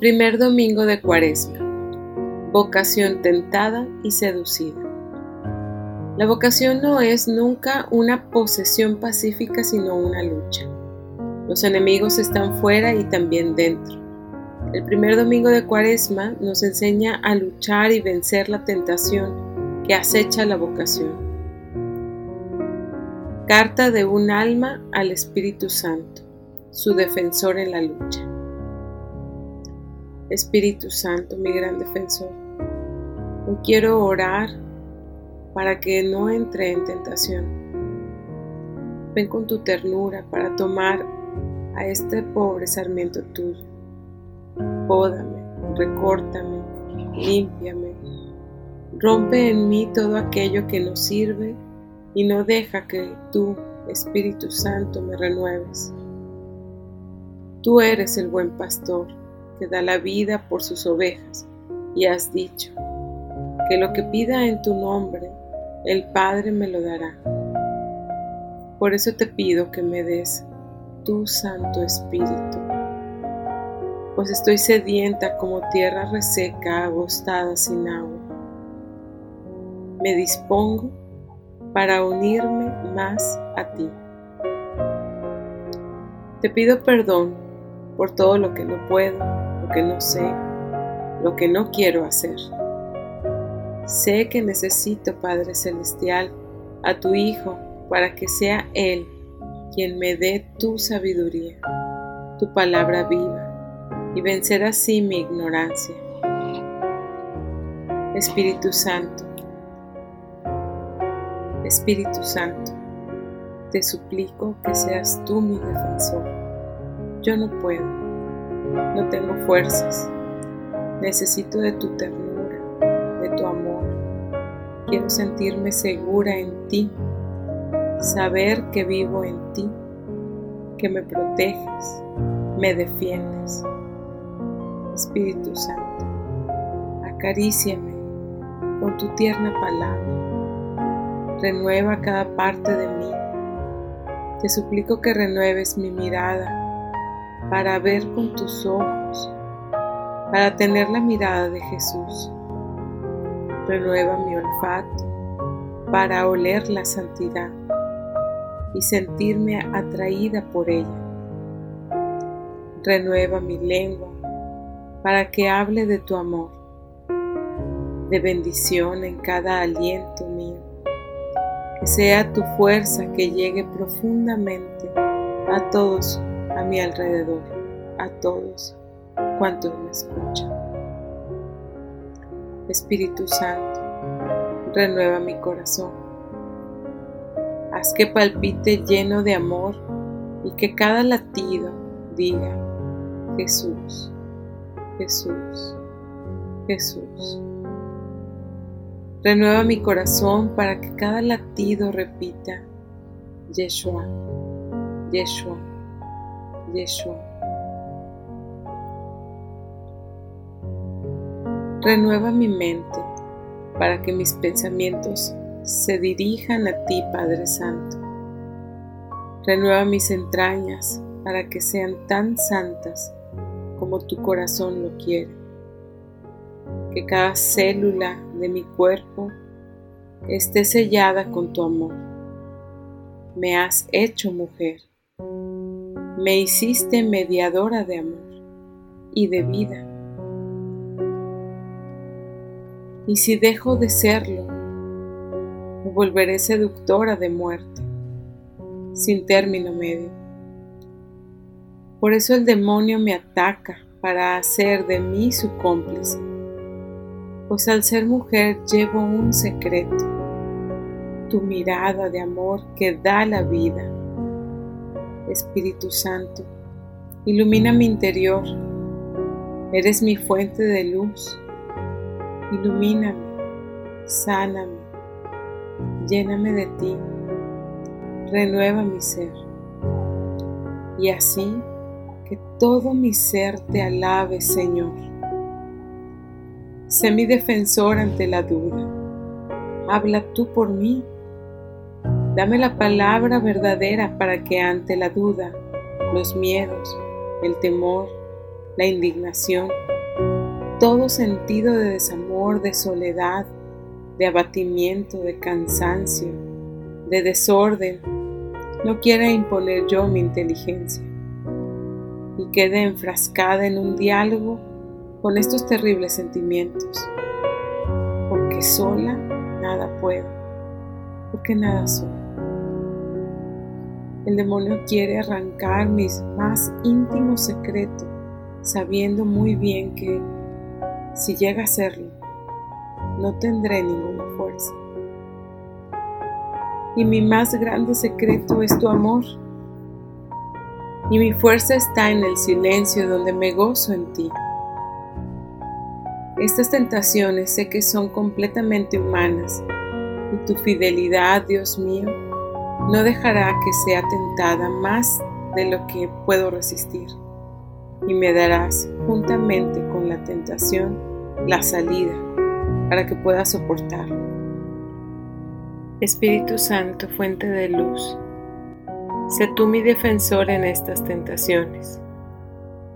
Primer domingo de Cuaresma. Vocación tentada y seducida. La vocación no es nunca una posesión pacífica, sino una lucha. Los enemigos están fuera y también dentro. El primer domingo de Cuaresma nos enseña a luchar y vencer la tentación que acecha la vocación. Carta de un alma al Espíritu Santo, su defensor en la lucha. Espíritu Santo, mi gran defensor. Hoy quiero orar para que no entre en tentación. Ven con tu ternura para tomar a este pobre sarmiento tuyo. Pódame, recórtame, límpiame. Rompe en mí todo aquello que no sirve y no deja que tú, Espíritu Santo, me renueves. Tú eres el buen pastor que da la vida por sus ovejas, y has dicho, que lo que pida en tu nombre, el Padre me lo dará. Por eso te pido que me des tu Santo Espíritu, pues estoy sedienta como tierra reseca, agostada sin agua. Me dispongo para unirme más a ti. Te pido perdón por todo lo que no puedo, lo que no sé, lo que no quiero hacer. Sé que necesito, Padre Celestial, a tu Hijo para que sea Él quien me dé tu sabiduría, tu palabra viva, y vencer así mi ignorancia. Espíritu Santo, Espíritu Santo, te suplico que seas tú mi defensor. Yo no puedo, no tengo fuerzas. Necesito de tu ternura, de tu amor. Quiero sentirme segura en ti, saber que vivo en ti, que me proteges, me defiendes. Espíritu Santo, acaríciame con tu tierna palabra. Renueva cada parte de mí. Te suplico que renueves mi mirada para ver con tus ojos, para tener la mirada de Jesús. Renueva mi olfato para oler la santidad y sentirme atraída por ella. Renueva mi lengua para que hable de tu amor, de bendición en cada aliento mío. Que sea tu fuerza que llegue profundamente a todos a mi alrededor, a todos cuantos me escuchan. Espíritu Santo, renueva mi corazón. Haz que palpite lleno de amor y que cada latido diga, Jesús, Jesús, Jesús. Renueva mi corazón para que cada latido repita, Yeshua, Yeshua. Yeshua. Renueva mi mente para que mis pensamientos se dirijan a ti, Padre Santo. Renueva mis entrañas para que sean tan santas como tu corazón lo quiere. Que cada célula de mi cuerpo esté sellada con tu amor. Me has hecho mujer me hiciste mediadora de amor y de vida. Y si dejo de serlo, volveré seductora de muerte, sin término medio. Por eso el demonio me ataca para hacer de mí su cómplice, pues al ser mujer llevo un secreto, tu mirada de amor que da la vida Espíritu Santo, ilumina mi interior. Eres mi fuente de luz. Ilumíname, sáname, lléname de ti, renueva mi ser. Y así que todo mi ser te alabe, Señor. Sé mi defensor ante la duda. Habla tú por mí Dame la palabra verdadera para que ante la duda, los miedos, el temor, la indignación, todo sentido de desamor, de soledad, de abatimiento, de cansancio, de desorden, no quiera imponer yo mi inteligencia y quede enfrascada en un diálogo con estos terribles sentimientos, porque sola nada puedo, porque nada soy. El demonio quiere arrancar mis más íntimos secretos, sabiendo muy bien que si llega a hacerlo, no tendré ninguna fuerza. Y mi más grande secreto es tu amor. Y mi fuerza está en el silencio donde me gozo en ti. Estas tentaciones sé que son completamente humanas y tu fidelidad, Dios mío, no dejará que sea tentada más de lo que puedo resistir y me darás juntamente con la tentación la salida para que pueda soportarlo. Espíritu Santo, fuente de luz, sé tú mi defensor en estas tentaciones,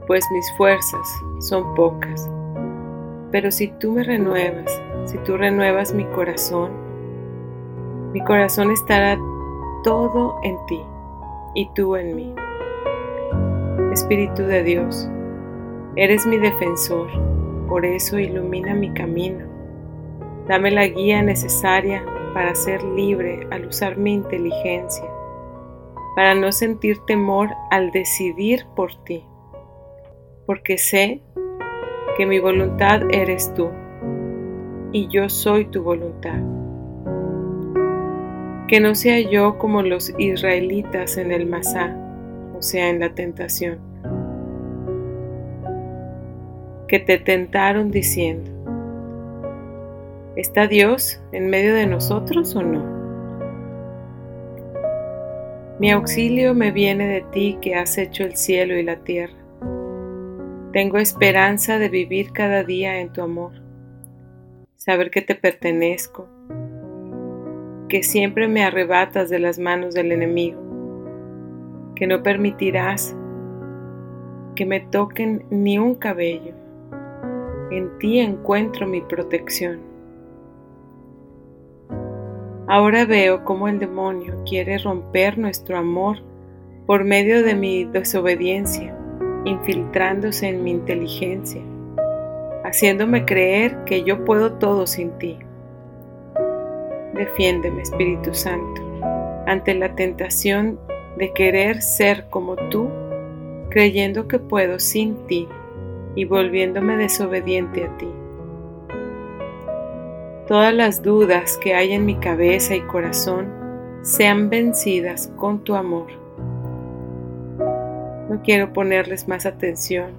pues mis fuerzas son pocas. Pero si tú me renuevas, si tú renuevas mi corazón, mi corazón estará todo en ti y tú en mí. Espíritu de Dios, eres mi defensor, por eso ilumina mi camino. Dame la guía necesaria para ser libre al usar mi inteligencia, para no sentir temor al decidir por ti, porque sé que mi voluntad eres tú y yo soy tu voluntad. Que no sea yo como los israelitas en el Masá, o sea, en la tentación, que te tentaron diciendo, ¿está Dios en medio de nosotros o no? Mi auxilio me viene de ti que has hecho el cielo y la tierra. Tengo esperanza de vivir cada día en tu amor, saber que te pertenezco, que siempre me arrebatas de las manos del enemigo, que no permitirás que me toquen ni un cabello en ti encuentro mi protección. Ahora veo cómo el demonio quiere romper nuestro amor por medio de mi desobediencia, infiltrándose en mi inteligencia, haciéndome creer que yo puedo todo sin ti. Defiéndeme, Espíritu Santo, ante la tentación de querer ser como tú, creyendo que puedo sin ti y volviéndome desobediente a ti. Todas las dudas que hay en mi cabeza y corazón sean vencidas con tu amor. No quiero ponerles más atención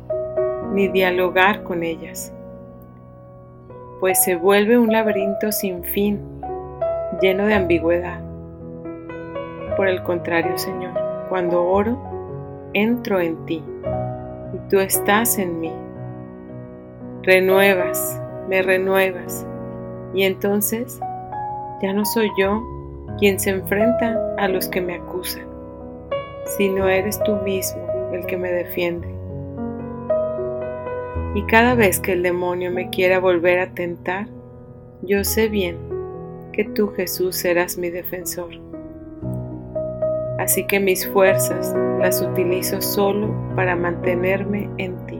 ni dialogar con ellas, pues se vuelve un laberinto sin fin, lleno de ambigüedad. Por el contrario, Señor, cuando oro, entro en ti y tú estás en mí renuevas, me renuevas. Y entonces ya no soy yo quien se enfrenta a los que me acusan, sino eres tú mismo el que me defiende. Y cada vez que el demonio me quiera volver a tentar, yo sé bien que tú Jesús serás mi defensor. Así que mis fuerzas las utilizo solo para mantenerme en ti.